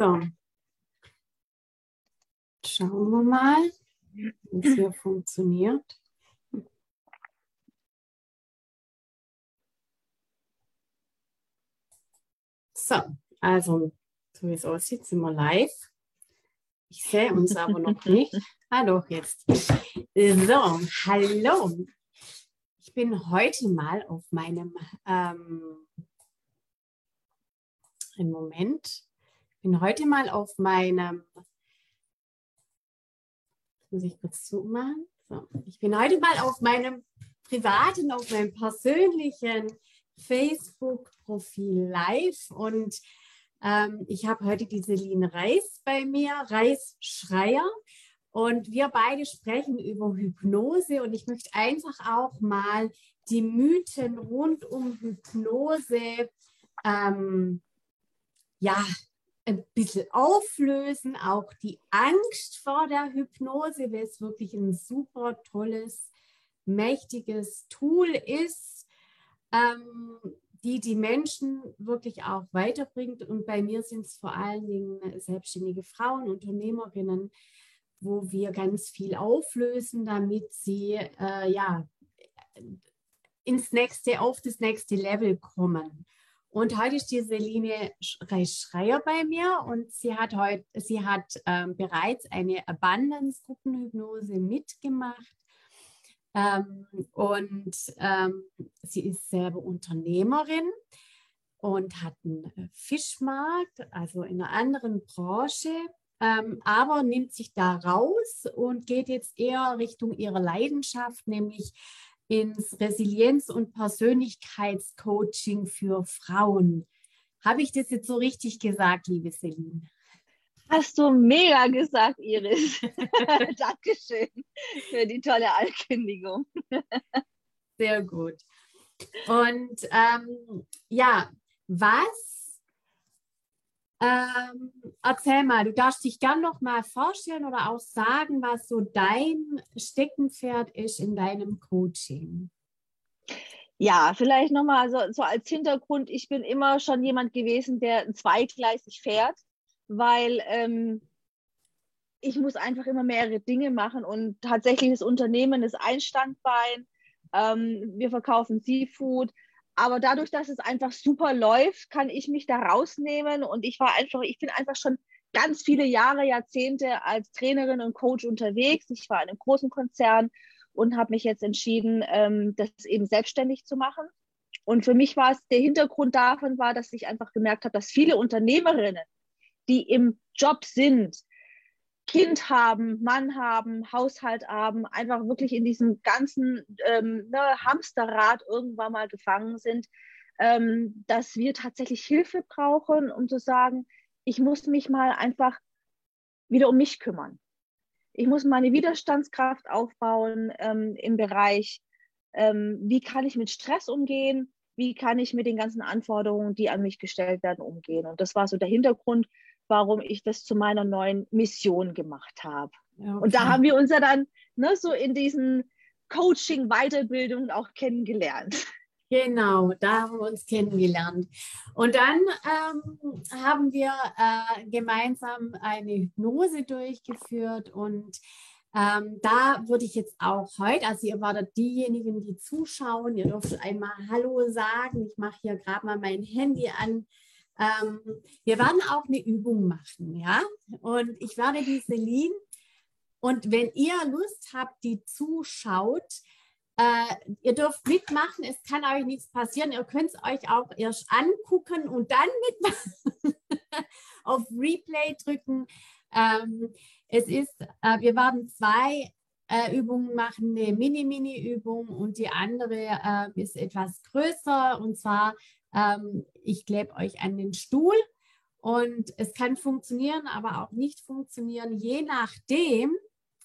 So. Schauen wir mal, wie es hier funktioniert. So, also, so wie es aussieht, sind wir live. Ich sehe uns aber noch nicht. Hallo, jetzt. So, hallo. Ich bin heute mal auf meinem, ähm, einen Moment, bin heute mal auf meinem, muss ich kurz zumachen. So, ich bin heute mal auf meinem privaten, auf meinem persönlichen Facebook-Profil live und ähm, ich habe heute die Celine Reis bei mir, Reis Schreier. Und wir beide sprechen über Hypnose und ich möchte einfach auch mal die Mythen rund um Hypnose ähm, ja, ein bisschen auflösen, auch die Angst vor der Hypnose, weil es wirklich ein super tolles, mächtiges Tool ist, ähm, die die Menschen wirklich auch weiterbringt. Und bei mir sind es vor allen Dingen selbstständige Frauen, Unternehmerinnen, wo wir ganz viel auflösen, damit sie äh, ja ins nächste, auf das nächste Level kommen. Und heute ist die Celine Schreier bei mir und sie hat heute, sie hat ähm, bereits eine Abundance-Gruppenhypnose mitgemacht. Ähm, und ähm, sie ist selber Unternehmerin und hat einen Fischmarkt, also in einer anderen Branche ähm, aber nimmt sich da raus und geht jetzt eher Richtung ihrer Leidenschaft, nämlich ins Resilienz- und Persönlichkeitscoaching für Frauen. Habe ich das jetzt so richtig gesagt, liebe Celine? Hast du mega gesagt, Iris. Dankeschön für die tolle Ankündigung. Sehr gut. Und ähm, ja, was ähm, erzähl mal, du darfst dich gern noch mal vorstellen oder auch sagen, was so dein Steckenpferd ist in deinem Coaching. Ja, vielleicht noch mal so, so als Hintergrund, ich bin immer schon jemand gewesen, der zweigleisig fährt, weil ähm, ich muss einfach immer mehrere Dinge machen und tatsächlich das Unternehmen ist ein Standbein. Ähm, wir verkaufen Seafood, aber dadurch, dass es einfach super läuft, kann ich mich da rausnehmen. Und ich war einfach, ich bin einfach schon ganz viele Jahre, Jahrzehnte als Trainerin und Coach unterwegs. Ich war in einem großen Konzern und habe mich jetzt entschieden, ähm, das eben selbstständig zu machen. Und für mich war es, der Hintergrund davon war, dass ich einfach gemerkt habe, dass viele Unternehmerinnen, die im Job sind, Kind haben, Mann haben, Haushalt haben, einfach wirklich in diesem ganzen ähm, ne, Hamsterrad irgendwann mal gefangen sind, ähm, dass wir tatsächlich Hilfe brauchen, um zu sagen, ich muss mich mal einfach wieder um mich kümmern. Ich muss meine Widerstandskraft aufbauen ähm, im Bereich, ähm, wie kann ich mit Stress umgehen, wie kann ich mit den ganzen Anforderungen, die an mich gestellt werden, umgehen. Und das war so der Hintergrund, warum ich das zu meiner neuen Mission gemacht habe. Okay. Und da haben wir uns ja dann ne, so in diesen Coaching, Weiterbildungen auch kennengelernt. Genau, da haben wir uns kennengelernt. Und dann ähm, haben wir äh, gemeinsam eine Hypnose durchgeführt und ähm, da würde ich jetzt auch heute, also ihr wartet diejenigen, die zuschauen, ihr dürft einmal Hallo sagen. Ich mache hier gerade mal mein Handy an. Ähm, wir werden auch eine Übung machen, ja. Und ich werde die Celine und wenn ihr Lust habt, die zuschaut, äh, ihr dürft mitmachen, es kann euch nichts passieren. Ihr könnt es euch auch erst angucken und dann mitmachen. Auf Replay drücken. Ähm, es ist, äh, wir werden zwei äh, Übungen machen, eine Mini-Mini-Übung und die andere äh, ist etwas größer und zwar ähm, ich klebe euch an den Stuhl und es kann funktionieren, aber auch nicht funktionieren, je nachdem,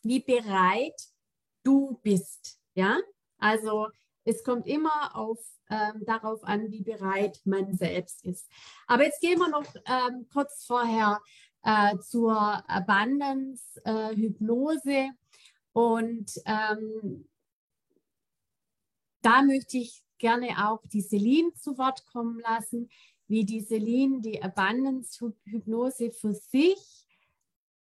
wie bereit du bist. Ja, also es kommt immer auf, ähm, darauf an, wie bereit man selbst ist. Aber jetzt gehen wir noch ähm, kurz vorher äh, zur Abundance äh, und ähm, da möchte ich gerne auch die Celine zu Wort kommen lassen. wie die Celine die Abundance-Hypnose für sich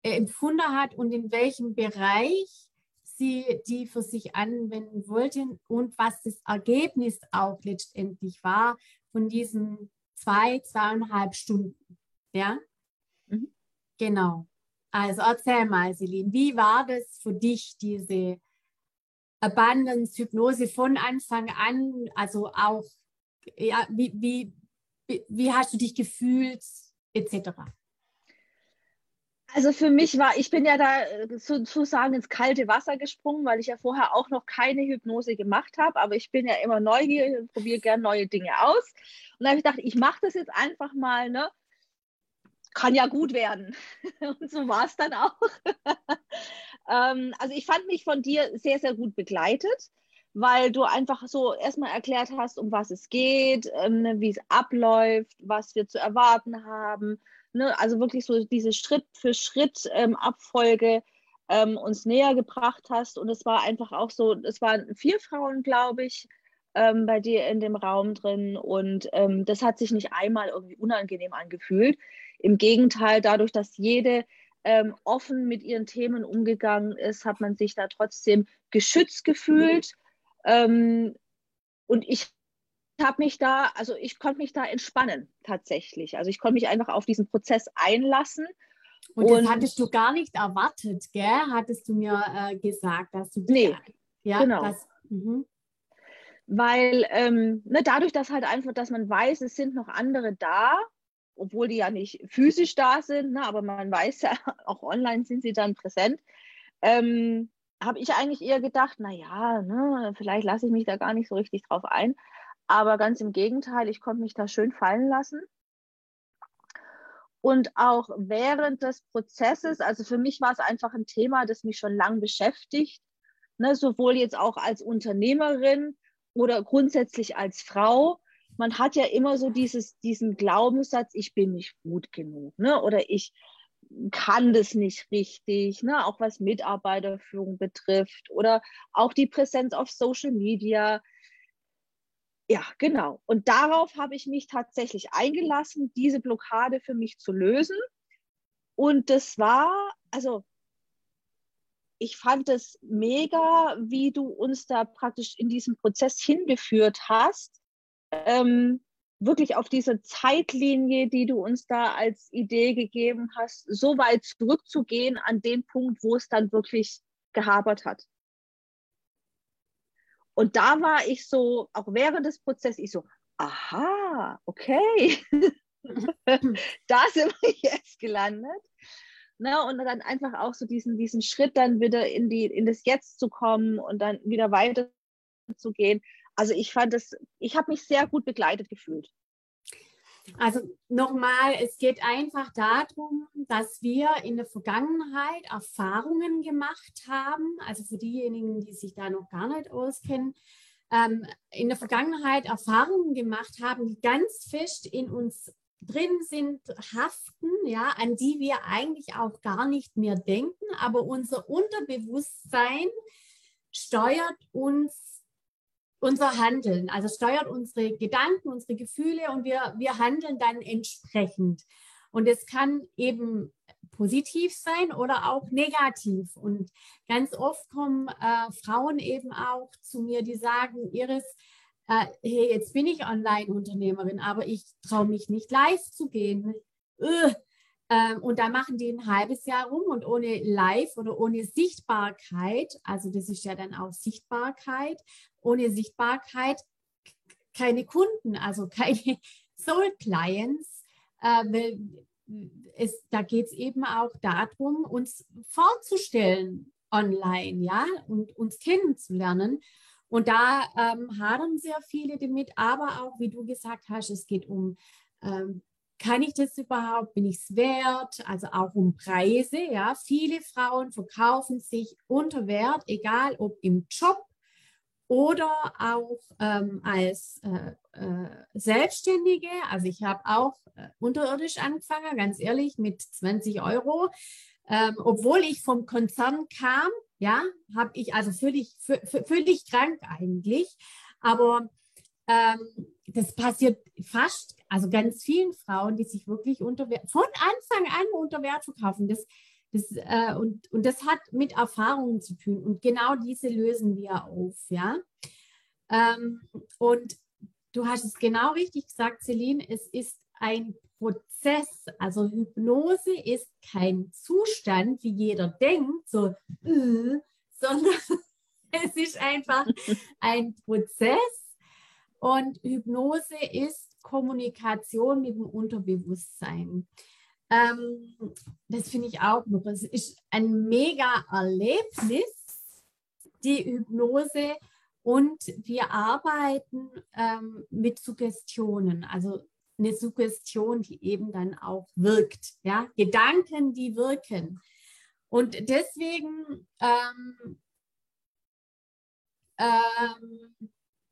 äh, empfunden hat und in welchem Bereich sie die für sich anwenden wollte und was das Ergebnis auch letztendlich war von diesen zwei, zweieinhalb Stunden. Ja, mhm. genau. Also erzähl mal, Celine, wie war das für dich, diese Abundance-Hypnose von Anfang an? Also auch, ja, wie, wie, wie hast du dich gefühlt, etc.? Also für mich war, ich bin ja da äh, sozusagen ins kalte Wasser gesprungen, weil ich ja vorher auch noch keine Hypnose gemacht habe, aber ich bin ja immer neugierig und probiere gerne neue Dinge aus. Und da habe ich gedacht, ich mache das jetzt einfach mal, ne? Kann ja gut werden. Und so war es dann auch. Ähm, also ich fand mich von dir sehr, sehr gut begleitet, weil du einfach so erstmal erklärt hast, um was es geht, ähm, wie es abläuft, was wir zu erwarten haben ne, also wirklich so diese Schritt für Schritt ähm, Abfolge ähm, uns näher gebracht hast. Und es war einfach auch so, es waren vier Frauen, glaube ich, ähm, bei dir in dem Raum drin. Und ähm, das hat sich nicht einmal irgendwie unangenehm angefühlt. Im Gegenteil, dadurch, dass jede ähm, offen mit ihren Themen umgegangen ist, hat man sich da trotzdem geschützt gefühlt. Ähm, und ich habe mich da, also ich konnte mich da entspannen tatsächlich. Also ich konnte mich einfach auf diesen Prozess einlassen. Und, und das hattest du gar nicht erwartet, gell? Hattest du mir äh, gesagt, dass du nee, ja, genau. Das, mhm. Weil ähm, ne, dadurch, dass halt einfach, dass man weiß, es sind noch andere da, obwohl die ja nicht physisch da sind, ne, aber man weiß ja, auch online sind sie dann präsent. Ähm, habe ich eigentlich eher gedacht, naja, ne, vielleicht lasse ich mich da gar nicht so richtig drauf ein. Aber ganz im Gegenteil, ich konnte mich da schön fallen lassen. Und auch während des Prozesses, also für mich war es einfach ein Thema, das mich schon lange beschäftigt, ne, sowohl jetzt auch als Unternehmerin oder grundsätzlich als Frau. Man hat ja immer so dieses, diesen Glaubenssatz, ich bin nicht gut genug ne, oder ich kann das nicht richtig, ne, auch was Mitarbeiterführung betrifft oder auch die Präsenz auf Social Media ja, genau. Und darauf habe ich mich tatsächlich eingelassen, diese Blockade für mich zu lösen. Und das war, also ich fand es mega, wie du uns da praktisch in diesem Prozess hingeführt hast. Ähm, wirklich auf diese Zeitlinie, die du uns da als Idee gegeben hast, so weit zurückzugehen an den Punkt, wo es dann wirklich gehabert hat. Und da war ich so, auch während des Prozesses, ich so, aha, okay, da sind wir jetzt gelandet. Ne, und dann einfach auch so diesen, diesen Schritt dann wieder in, die, in das Jetzt zu kommen und dann wieder weiter zu gehen. Also ich fand es, ich habe mich sehr gut begleitet gefühlt. Also nochmal, es geht einfach darum, dass wir in der Vergangenheit Erfahrungen gemacht haben, also für diejenigen, die sich da noch gar nicht auskennen, ähm, in der Vergangenheit Erfahrungen gemacht haben, die ganz fest in uns drin sind, haften, ja, an die wir eigentlich auch gar nicht mehr denken, aber unser Unterbewusstsein steuert uns unser Handeln, also steuert unsere Gedanken, unsere Gefühle und wir, wir handeln dann entsprechend. Und es kann eben positiv sein oder auch negativ. Und ganz oft kommen äh, Frauen eben auch zu mir, die sagen, Iris, äh, hey, jetzt bin ich Online-Unternehmerin, aber ich traue mich nicht live zu gehen. Äh, ähm, und da machen die ein halbes Jahr rum und ohne Live oder ohne Sichtbarkeit, also das ist ja dann auch Sichtbarkeit, ohne Sichtbarkeit keine Kunden, also keine Soul Clients. Äh, es, da geht es eben auch darum, uns vorzustellen online, ja, und uns kennenzulernen. Und da ähm, hadern sehr viele damit, aber auch, wie du gesagt hast, es geht um ähm, kann ich das überhaupt? Bin ich es wert? Also auch um Preise. Ja, viele Frauen verkaufen sich unter Wert, egal ob im Job oder auch ähm, als äh, äh, Selbstständige. Also ich habe auch äh, unterirdisch angefangen, ganz ehrlich, mit 20 Euro. Ähm, obwohl ich vom Konzern kam, ja, habe ich also völlig, völlig krank eigentlich. Aber ähm, das passiert fast, also ganz vielen Frauen, die sich wirklich unter von Anfang an unter Wert verkaufen. Das, das, äh, und, und das hat mit Erfahrungen zu tun. Und genau diese lösen wir auf, ja. Ähm, und du hast es genau richtig gesagt, Celine, es ist ein Prozess. Also Hypnose ist kein Zustand, wie jeder denkt, so, äh, sondern es ist einfach ein Prozess und Hypnose ist Kommunikation mit dem Unterbewusstsein. Ähm, das finde ich auch noch. Es ist ein mega Erlebnis, die Hypnose. Und wir arbeiten ähm, mit Suggestionen, also eine Suggestion, die eben dann auch wirkt. Ja? Gedanken, die wirken. Und deswegen, ähm, ähm,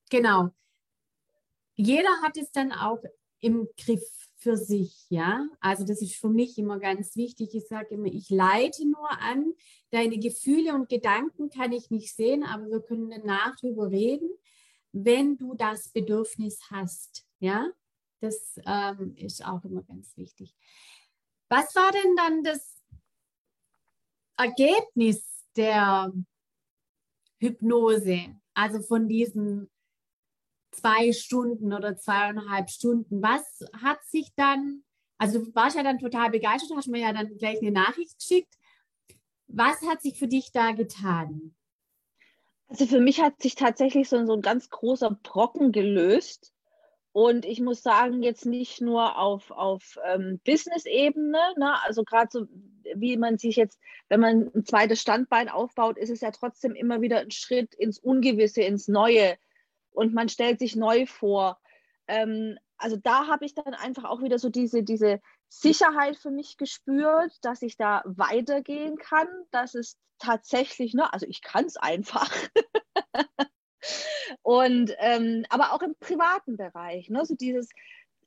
genau, jeder hat es dann auch im Griff für sich, ja. Also das ist für mich immer ganz wichtig. Ich sage immer, ich leite nur an. Deine Gefühle und Gedanken kann ich nicht sehen, aber wir können danach drüber reden, wenn du das Bedürfnis hast, ja. Das ähm, ist auch immer ganz wichtig. Was war denn dann das Ergebnis der Hypnose? Also von diesem zwei Stunden oder zweieinhalb Stunden. Was hat sich dann, also du warst ja dann total begeistert, hast mir ja dann gleich eine Nachricht geschickt. Was hat sich für dich da getan? Also für mich hat sich tatsächlich so, so ein ganz großer Brocken gelöst. Und ich muss sagen, jetzt nicht nur auf, auf ähm, Business-Ebene, ne? also gerade so, wie man sich jetzt, wenn man ein zweites Standbein aufbaut, ist es ja trotzdem immer wieder ein Schritt ins Ungewisse, ins Neue und man stellt sich neu vor. Ähm, also da habe ich dann einfach auch wieder so diese, diese Sicherheit für mich gespürt, dass ich da weitergehen kann, dass es tatsächlich, ne, also ich kann es einfach. und ähm, aber auch im privaten Bereich, ne, so dieses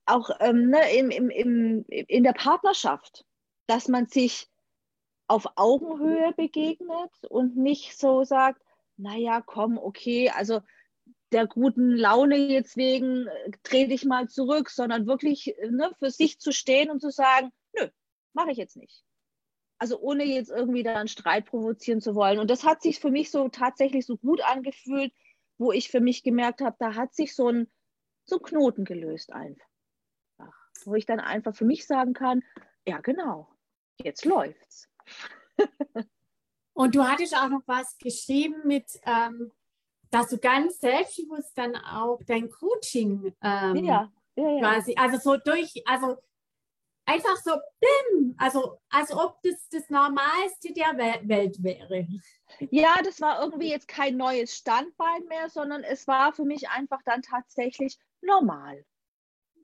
auch ähm, ne, im, im, im, in der Partnerschaft, dass man sich auf Augenhöhe begegnet und nicht so sagt, naja, komm, okay, also der guten Laune jetzt wegen äh, dreh dich mal zurück, sondern wirklich äh, ne, für sich zu stehen und zu sagen, nö, mache ich jetzt nicht. Also ohne jetzt irgendwie da einen Streit provozieren zu wollen. Und das hat sich für mich so tatsächlich so gut angefühlt, wo ich für mich gemerkt habe, da hat sich so ein, so ein Knoten gelöst einfach. Wo ich dann einfach für mich sagen kann, ja genau, jetzt läuft's. Und du hattest auch noch was geschrieben mit, ähm, dass du ganz selbstbewusst dann auch dein Coaching ähm, ja, ja, ja. quasi, also so durch, also einfach so, bim, also als ob das das Normalste der Welt wäre. Ja, das war irgendwie jetzt kein neues Standbein mehr, sondern es war für mich einfach dann tatsächlich normal.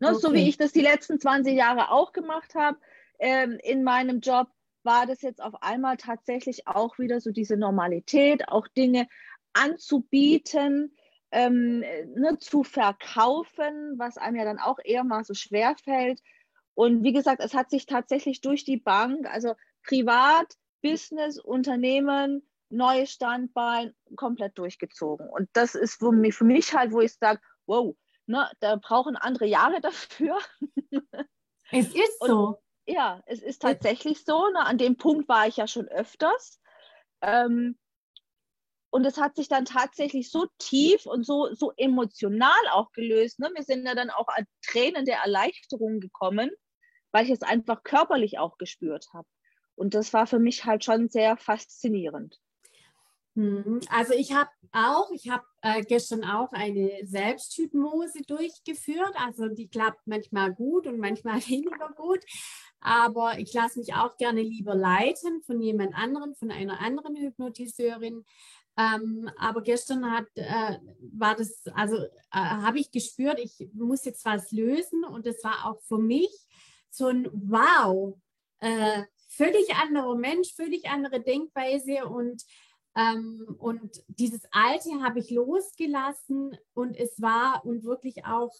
Ne, okay. So wie ich das die letzten 20 Jahre auch gemacht habe ähm, in meinem Job, war das jetzt auf einmal tatsächlich auch wieder so diese Normalität, auch Dinge anzubieten, ähm, ne, zu verkaufen, was einem ja dann auch eher mal so schwer fällt. Und wie gesagt, es hat sich tatsächlich durch die Bank, also privat, Business, Unternehmen, neues Standbein, komplett durchgezogen. Und das ist für mich, für mich halt, wo ich sage, wow, ne, da brauchen andere Jahre dafür. Es ist so. Und, ja, es ist tatsächlich so. Ne, an dem Punkt war ich ja schon öfters. Ähm, und es hat sich dann tatsächlich so tief und so, so emotional auch gelöst. Ne? Wir sind ja dann auch an Tränen der Erleichterung gekommen, weil ich es einfach körperlich auch gespürt habe. Und das war für mich halt schon sehr faszinierend. Mhm. Also ich habe auch, ich habe äh, gestern auch eine Selbsthypnose durchgeführt. Also die klappt manchmal gut und manchmal weniger gut. Aber ich lasse mich auch gerne lieber leiten von jemand anderem, von einer anderen Hypnotiseurin. Ähm, aber gestern hat, äh, war das, also äh, habe ich gespürt, ich muss jetzt was lösen und das war auch für mich so ein Wow, äh, völlig anderer Mensch, völlig andere Denkweise und ähm, und dieses Alte habe ich losgelassen und es war und wirklich auch,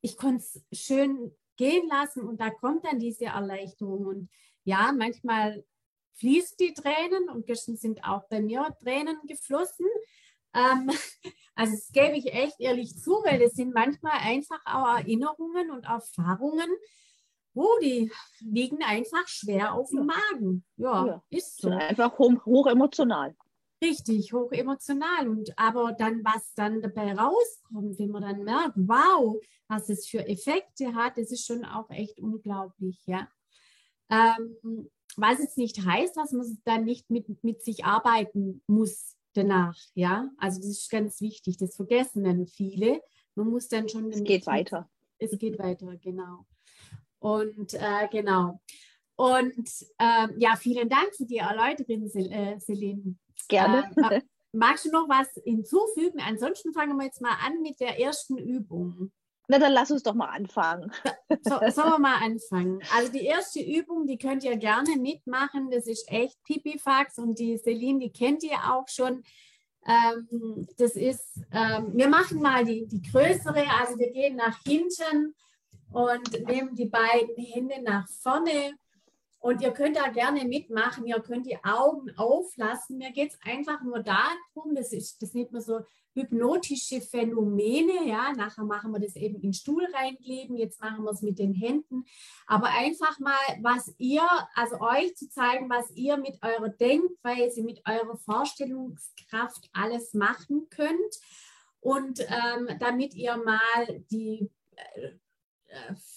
ich konnte es schön gehen lassen und da kommt dann diese Erleichterung und ja, manchmal fließt die Tränen und gestern sind auch bei mir Tränen geflossen. Ähm, also das gebe ich echt ehrlich zu, weil das sind manchmal einfach auch Erinnerungen und Erfahrungen, wo die liegen einfach schwer auf dem Magen. Ja, ja. ist so. Einfach hoch, hoch emotional. Richtig, hoch emotional. Und aber dann, was dann dabei rauskommt, wenn man dann merkt, wow, was es für Effekte hat, das ist schon auch echt unglaublich, ja. Ähm, was jetzt nicht heißt, dass man dann nicht mit, mit sich arbeiten muss danach, ja. Also das ist ganz wichtig, das vergessen dann viele. Man muss dann schon. Es geht weiter. Es geht weiter, genau. Und äh, genau. Und ähm, ja, vielen Dank für die Erläuterung, äh, Celine. Gerne. Äh, magst du noch was hinzufügen? Ansonsten fangen wir jetzt mal an mit der ersten Übung. Na, dann lass uns doch mal anfangen. So, sollen wir mal anfangen? Also die erste Übung, die könnt ihr gerne mitmachen. Das ist echt Pipifax und die Celine, die kennt ihr auch schon. Ähm, das ist, ähm, wir machen mal die, die größere, also wir gehen nach hinten und nehmen die beiden Hände nach vorne und ihr könnt da gerne mitmachen, ihr könnt die Augen auflassen. Mir geht es einfach nur darum, das, ist, das nennt man so hypnotische Phänomene. Ja, nachher machen wir das eben in den Stuhl reinkleben, jetzt machen wir es mit den Händen. Aber einfach mal, was ihr, also euch zu zeigen, was ihr mit eurer Denkweise, mit eurer Vorstellungskraft alles machen könnt. Und ähm, damit ihr mal die äh,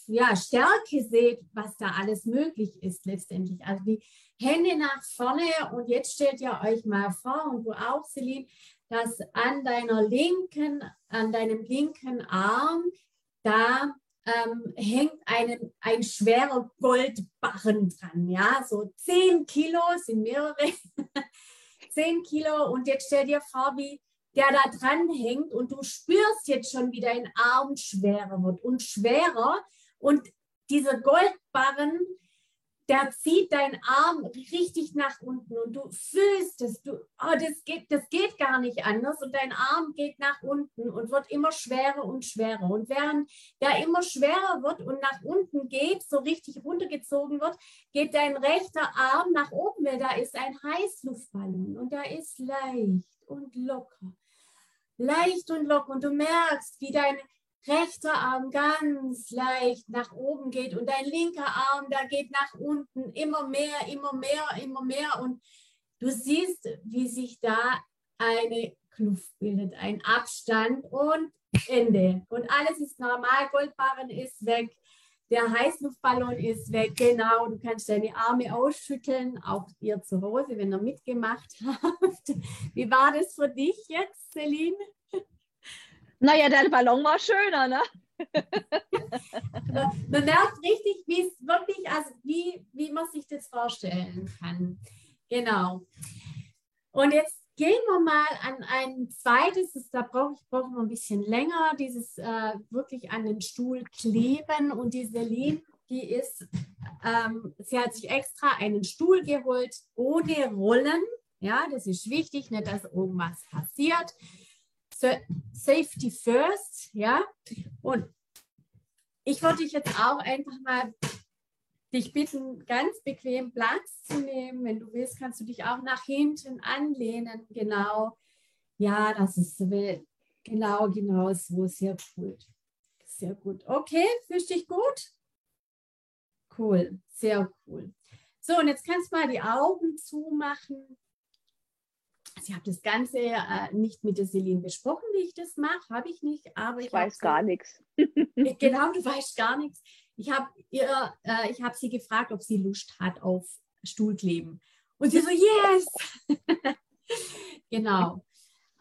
ja, Stärke seht, was da alles möglich ist letztendlich. Also die Hände nach vorne und jetzt stellt ihr euch mal vor und du auch, Celine, dass an deiner linken, an deinem linken Arm, da ähm, hängt einen, ein schwerer Goldbarren dran, ja, so 10 Kilo sind mehrere, 10 Kilo und jetzt stell dir vor, wie der da dran hängt und du spürst jetzt schon, wie dein Arm schwerer wird und schwerer. Und dieser Goldbarren, der zieht deinen Arm richtig nach unten und du fühlst es, du, oh, das, geht, das geht gar nicht anders und dein Arm geht nach unten und wird immer schwerer und schwerer. Und während der immer schwerer wird und nach unten geht, so richtig runtergezogen wird, geht dein rechter Arm nach oben, weil da ist ein Heißluftballon und der ist leicht und locker leicht und locker und du merkst, wie dein rechter Arm ganz leicht nach oben geht und dein linker Arm, da geht nach unten immer mehr, immer mehr, immer mehr und du siehst, wie sich da eine Kluft bildet, ein Abstand und Ende. Und alles ist normal, Goldbarren ist weg, der Heißluftballon ist weg, genau. Du kannst deine Arme ausschütteln, auch ihr zu Hause, wenn ihr mitgemacht habt. Wie war das für dich jetzt, Celine? Naja, der Ballon war schöner, ne? Man merkt richtig, wie es wirklich, also wie, wie man sich das vorstellen kann. Genau. Und jetzt gehen wir mal an ein zweites, das, da brauche ich brauche ein bisschen länger, dieses äh, wirklich an den Stuhl kleben. Und die Celine, die ist, ähm, sie hat sich extra einen Stuhl geholt ohne Rollen. Ja, das ist wichtig, nicht, dass irgendwas passiert. So, safety first, ja. Und ich würde dich jetzt auch einfach mal dich bitten, ganz bequem Platz zu nehmen. Wenn du willst, kannst du dich auch nach hinten anlehnen. Genau. Ja, das ist so. Genau, genau so. Sehr cool. Sehr gut. Okay, fühlst dich gut? Cool. Sehr cool. So, und jetzt kannst du mal die Augen zumachen. Also ich habe das Ganze äh, nicht mit der Celine besprochen, wie ich das mache, habe ich nicht, aber ich, ich weiß gar nichts. genau, du weißt gar nichts. Ich habe äh, ich sie gefragt, ob sie Lust hat auf Stuhlkleben. Und sie so, yes! genau.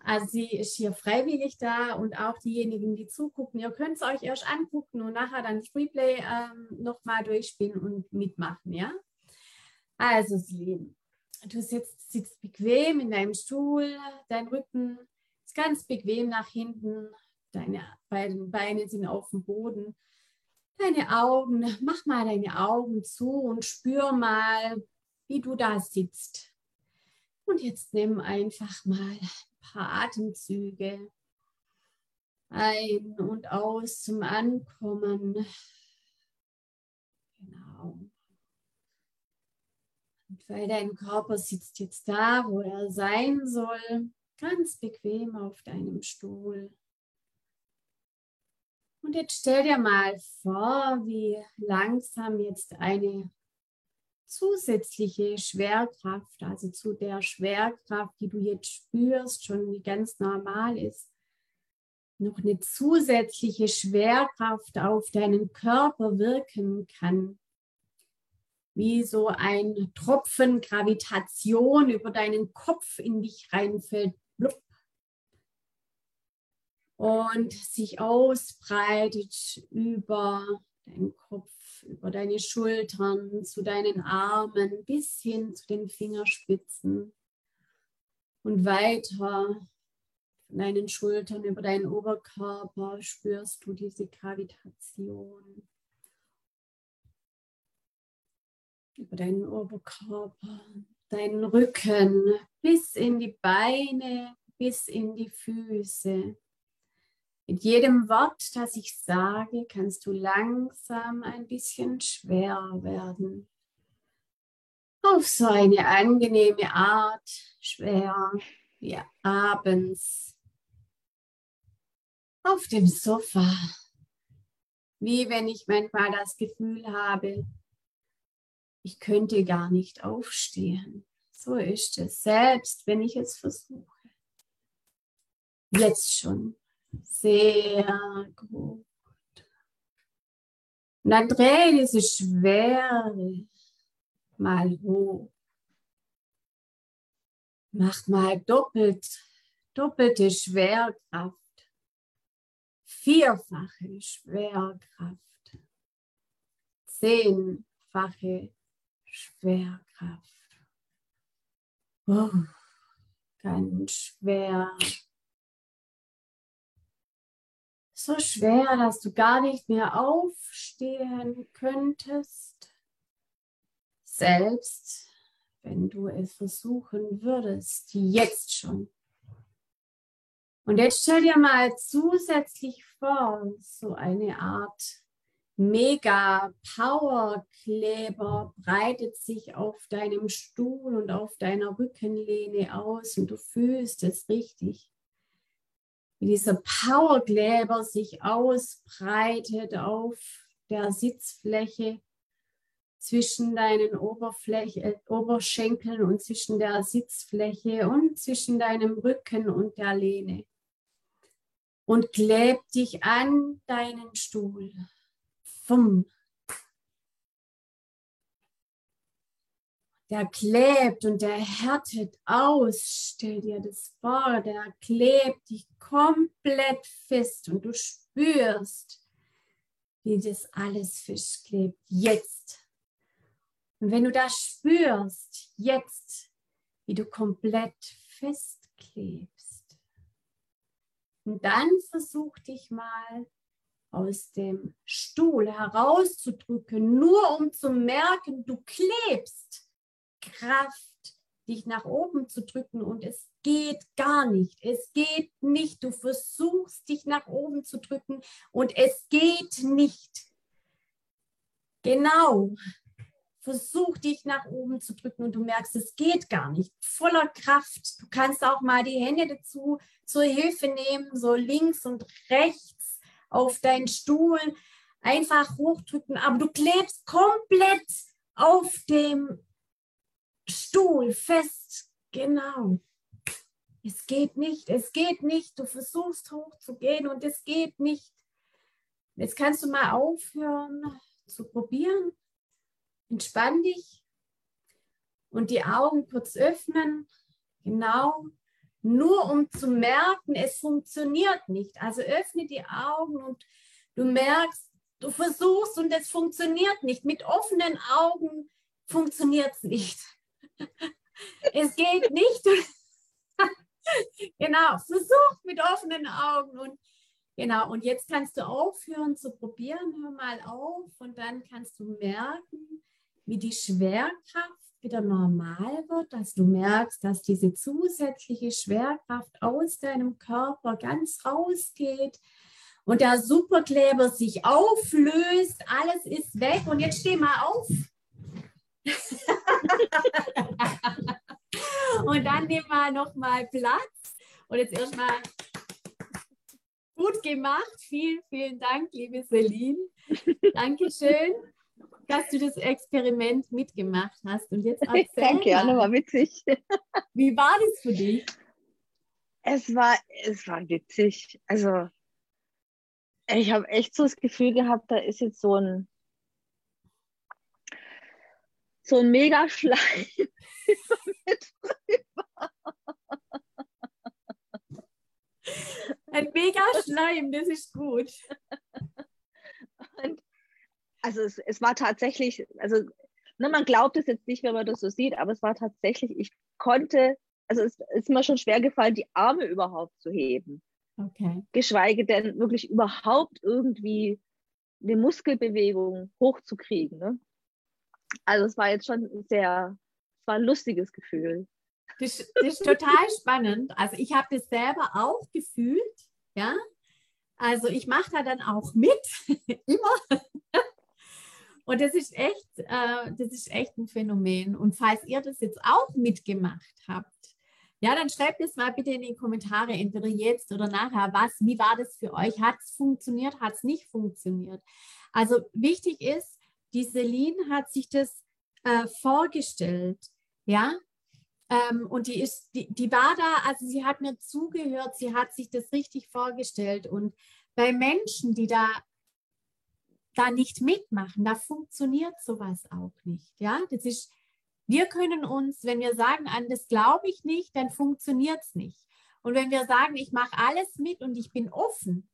Also sie ist hier freiwillig da und auch diejenigen, die zugucken, ihr könnt es euch erst angucken und nachher dann das Replay ähm, nochmal durchspielen und mitmachen, ja? Also Celine, du sitzt, sitzt bequem in deinem Stuhl, dein Rücken ist ganz bequem nach hinten, deine beiden Beine sind auf dem Boden deine Augen, mach mal deine Augen zu und spür mal, wie du da sitzt. Und jetzt nimm einfach mal ein paar Atemzüge ein und aus zum Ankommen. Genau. Und weil dein Körper sitzt jetzt da, wo er sein soll, ganz bequem auf deinem Stuhl. Und jetzt stell dir mal vor, wie langsam jetzt eine zusätzliche Schwerkraft, also zu der Schwerkraft, die du jetzt spürst, schon wie ganz normal ist, noch eine zusätzliche Schwerkraft auf deinen Körper wirken kann. Wie so ein Tropfen Gravitation über deinen Kopf in dich reinfällt. Blub. Und sich ausbreitet über deinen Kopf über deine Schultern, zu deinen Armen bis hin zu den Fingerspitzen und weiter von deinen Schultern über deinen Oberkörper spürst du diese Gravitation. Über deinen Oberkörper, deinen Rücken bis in die Beine, bis in die Füße. Mit jedem Wort, das ich sage, kannst du langsam ein bisschen schwer werden. Auf so eine angenehme Art, schwer wie abends auf dem Sofa. Wie wenn ich manchmal das Gefühl habe, ich könnte gar nicht aufstehen. So ist es, selbst wenn ich es versuche. Jetzt schon. Sehr gut. Und dann dreh diese Schwere mal hoch. Macht mal doppelt, doppelte Schwerkraft. Vierfache Schwerkraft. Zehnfache Schwerkraft. Oh, ganz schwer so schwer, dass du gar nicht mehr aufstehen könntest, selbst wenn du es versuchen würdest, jetzt schon. Und jetzt stell dir mal zusätzlich vor, so eine Art Mega Power Kleber breitet sich auf deinem Stuhl und auf deiner Rückenlehne aus und du fühlst es richtig wie dieser Powerkleber sich ausbreitet auf der Sitzfläche zwischen deinen äh, Oberschenkeln und zwischen der Sitzfläche und zwischen deinem Rücken und der Lehne. Und klebt dich an deinen Stuhl. Fumm. Der klebt und der härtet aus. Stell dir das vor, der klebt dich komplett fest und du spürst, wie das alles festklebt. Jetzt. Und wenn du das spürst, jetzt, wie du komplett festklebst. Und dann versuch dich mal aus dem Stuhl herauszudrücken, nur um zu merken, du klebst. Kraft, dich nach oben zu drücken und es geht gar nicht. Es geht nicht. Du versuchst dich nach oben zu drücken und es geht nicht. Genau. Versuch dich nach oben zu drücken und du merkst, es geht gar nicht. Voller Kraft. Du kannst auch mal die Hände dazu zur Hilfe nehmen, so links und rechts auf deinen Stuhl. Einfach hochdrücken, aber du klebst komplett auf dem Stuhl fest. Genau. Es geht nicht, es geht nicht. Du versuchst hochzugehen und es geht nicht. Jetzt kannst du mal aufhören zu probieren. Entspann dich und die Augen kurz öffnen. Genau. Nur um zu merken, es funktioniert nicht. Also öffne die Augen und du merkst, du versuchst und es funktioniert nicht. Mit offenen Augen funktioniert es nicht es geht nicht. genau, versuch mit offenen Augen und genau, und jetzt kannst du aufhören zu probieren, hör mal auf und dann kannst du merken, wie die Schwerkraft wieder normal wird, dass du merkst, dass diese zusätzliche Schwerkraft aus deinem Körper ganz rausgeht und der Superkleber sich auflöst, alles ist weg und jetzt steh mal auf. und dann nehmen wir nochmal Platz Und jetzt erstmal gut gemacht. Vielen, vielen Dank, liebe Celine. Dankeschön, dass du das Experiment mitgemacht hast. Und jetzt erzähl Danke, ja, war witzig. Wie war das für dich? Es war, es war witzig. Also, ich habe echt so das Gefühl gehabt, da ist jetzt so ein so ein Megaschleim mit drüber. Ein Megaschleim, das ist gut. Und also es, es war tatsächlich, also ne, man glaubt es jetzt nicht, wenn man das so sieht, aber es war tatsächlich, ich konnte, also es ist mir schon schwer gefallen, die Arme überhaupt zu heben. Okay. Geschweige denn wirklich überhaupt irgendwie eine Muskelbewegung hochzukriegen. Ne? Also es war jetzt schon sehr, es war ein lustiges Gefühl. Das, das ist total spannend. Also ich habe das selber auch gefühlt, ja. Also ich mache da dann auch mit, immer. Und das ist echt, äh, das ist echt ein Phänomen. Und falls ihr das jetzt auch mitgemacht habt, ja, dann schreibt es mal bitte in die Kommentare, entweder jetzt oder nachher, was, wie war das für euch? Hat es funktioniert, hat es nicht funktioniert? Also wichtig ist, die Celine hat sich das äh, vorgestellt, ja, ähm, und die ist, die, die war da, also sie hat mir zugehört, sie hat sich das richtig vorgestellt. Und bei Menschen, die da, da nicht mitmachen, da funktioniert sowas auch nicht. Ja, das ist, wir können uns, wenn wir sagen, an das glaube ich nicht, dann funktioniert es nicht. Und wenn wir sagen, ich mache alles mit und ich bin offen,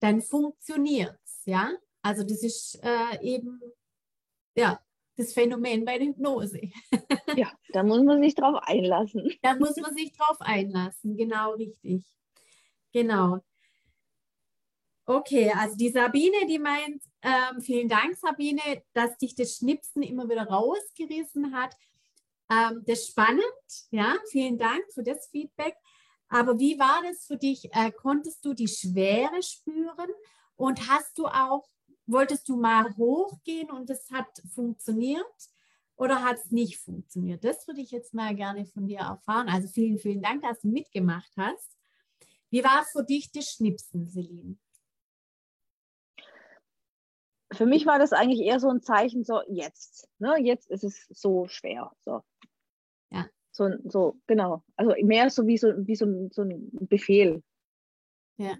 dann funktioniert es. Ja, also das ist äh, eben ja, das Phänomen bei der Hypnose. ja, da muss man sich drauf einlassen. Da muss man sich drauf einlassen, genau richtig. Genau. Okay, also die Sabine, die meint, ähm, vielen Dank, Sabine, dass dich das Schnipsen immer wieder rausgerissen hat. Ähm, das ist spannend, ja, vielen Dank für das Feedback. Aber wie war das für dich? Äh, konntest du die Schwere spüren und hast du auch wolltest du mal hochgehen und es hat funktioniert oder hat es nicht funktioniert? Das würde ich jetzt mal gerne von dir erfahren. Also vielen, vielen Dank, dass du mitgemacht hast. Wie war es für dich, das Schnipsen, Celine? Für mich war das eigentlich eher so ein Zeichen, so jetzt. Ne? Jetzt ist es so schwer. So. Ja. So, so, genau. Also mehr so wie so, wie so, so ein Befehl. Ja.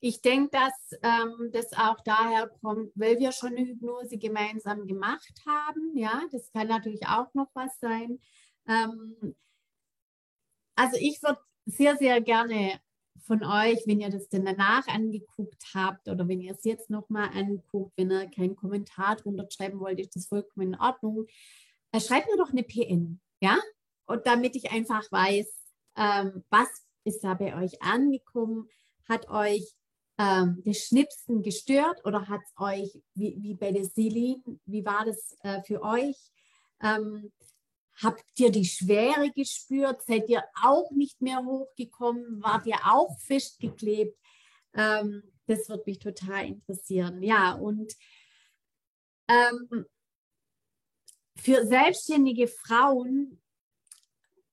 Ich denke, dass ähm, das auch daher kommt, weil wir schon eine Hypnose gemeinsam gemacht haben. Ja, das kann natürlich auch noch was sein. Ähm, also ich würde sehr, sehr gerne von euch, wenn ihr das denn danach angeguckt habt oder wenn ihr es jetzt nochmal anguckt, wenn ihr keinen Kommentar drunter schreiben wollt, ist das vollkommen in Ordnung. Äh, schreibt mir doch eine PN, ja? Und damit ich einfach weiß, ähm, was ist da bei euch angekommen, hat euch ähm, das Schnipsen gestört oder hat es euch, wie, wie bei der Celine, wie war das äh, für euch? Ähm, habt ihr die Schwere gespürt? Seid ihr auch nicht mehr hochgekommen? Wart ihr auch festgeklebt? Ähm, das wird mich total interessieren. Ja, und ähm, für selbstständige Frauen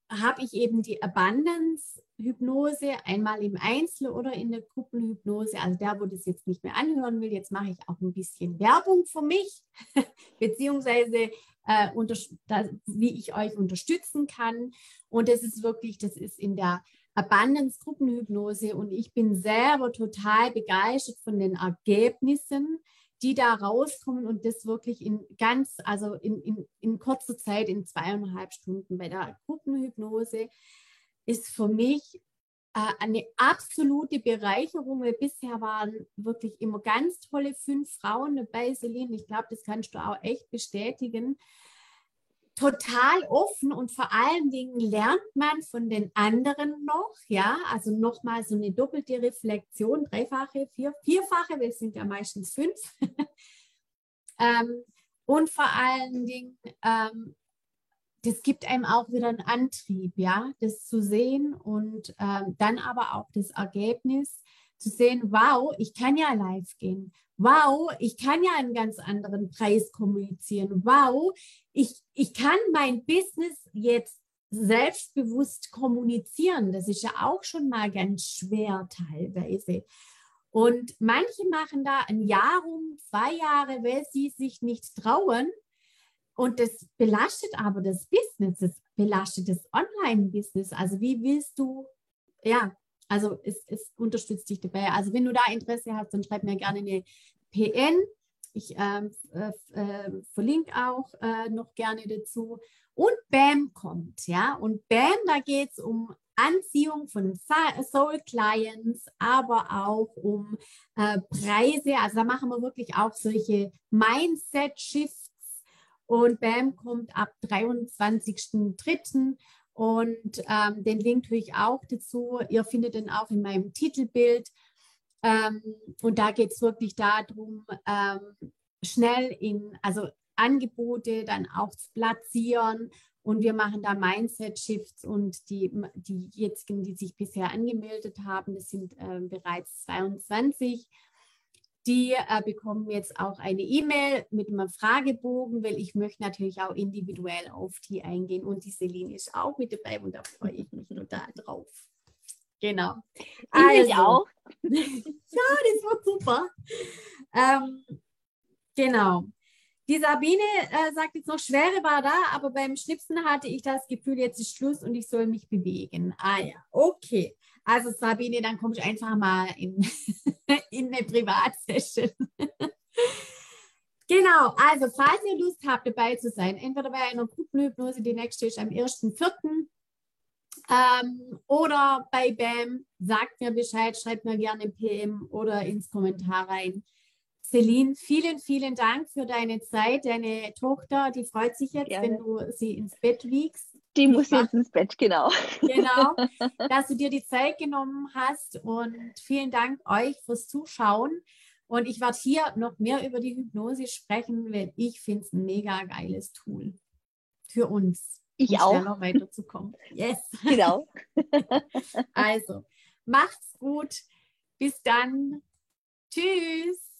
habe ich eben die Abundance Hypnose, einmal im Einzel oder in der Gruppenhypnose. Also der, wo das jetzt nicht mehr anhören will, jetzt mache ich auch ein bisschen Werbung für mich, beziehungsweise äh, das, wie ich euch unterstützen kann. Und das ist wirklich, das ist in der Abundance Gruppenhypnose und ich bin selber total begeistert von den Ergebnissen, die da rauskommen und das wirklich in ganz, also in, in, in kurzer Zeit, in zweieinhalb Stunden bei der Gruppenhypnose ist für mich äh, eine absolute Bereicherung, weil bisher waren wirklich immer ganz tolle fünf Frauen dabei, Celine. Ich glaube, das kannst du auch echt bestätigen. Total offen und vor allen Dingen lernt man von den anderen noch, ja, also nochmal so eine doppelte Reflexion, dreifache, vier, vierfache, wir sind ja meistens fünf. ähm, und vor allen Dingen ähm, das gibt einem auch wieder einen Antrieb, ja, das zu sehen und ähm, dann aber auch das Ergebnis zu sehen, wow, ich kann ja live gehen. Wow, ich kann ja einen ganz anderen Preis kommunizieren. Wow, ich, ich kann mein Business jetzt selbstbewusst kommunizieren. Das ist ja auch schon mal ganz schwer teilweise. Und manche machen da ein Jahr um, zwei Jahre, weil sie sich nicht trauen. Und das belastet aber das Business, das belastet das Online-Business. Also wie willst du, ja, also es, es unterstützt dich dabei. Also wenn du da Interesse hast, dann schreib mir gerne eine PN. Ich ähm, äh, äh, verlinke auch äh, noch gerne dazu. Und BAM kommt, ja. Und BAM, da geht es um Anziehung von Soul Clients, aber auch um äh, Preise. Also da machen wir wirklich auch solche Mindset-Shifts. Und BAM kommt ab 23.03. Und ähm, den Link tue ich auch dazu. Ihr findet den auch in meinem Titelbild. Ähm, und da geht es wirklich darum, ähm, schnell in, also Angebote dann auch zu platzieren. Und wir machen da Mindset-Shifts und die, die jetzigen, die sich bisher angemeldet haben, das sind äh, bereits 22, die äh, bekommen jetzt auch eine E-Mail mit einem Fragebogen, weil ich möchte natürlich auch individuell auf die eingehen. Und die Celine ist auch mit dabei und da freue ich mich total drauf. Genau. Also, ich auch. ja, das wird super. Ähm, genau. Die Sabine äh, sagt jetzt noch, Schwere war da, aber beim Schnipsen hatte ich das Gefühl, jetzt ist Schluss und ich soll mich bewegen. Ah ja, okay. Also Sabine, dann kommst du einfach mal in, in eine Privatsession. genau, also falls ihr Lust habt, dabei zu sein, entweder bei einer Gruppenhypnose, die nächste ist am 1.4. Ähm, oder bei BAM, sagt mir Bescheid, schreibt mir gerne PM oder ins Kommentar rein. Celine, vielen, vielen Dank für deine Zeit. Deine Tochter, die freut sich jetzt, Gerne. wenn du sie ins Bett wiegst. Die muss jetzt ins Bett, genau. Genau, dass du dir die Zeit genommen hast und vielen Dank euch fürs Zuschauen. Und ich werde hier noch mehr über die Hypnose sprechen, weil ich finde es ein mega geiles Tool für uns. Ich um auch. Schneller weiterzukommen. Yes. Genau. also, macht's gut. Bis dann. Tschüss.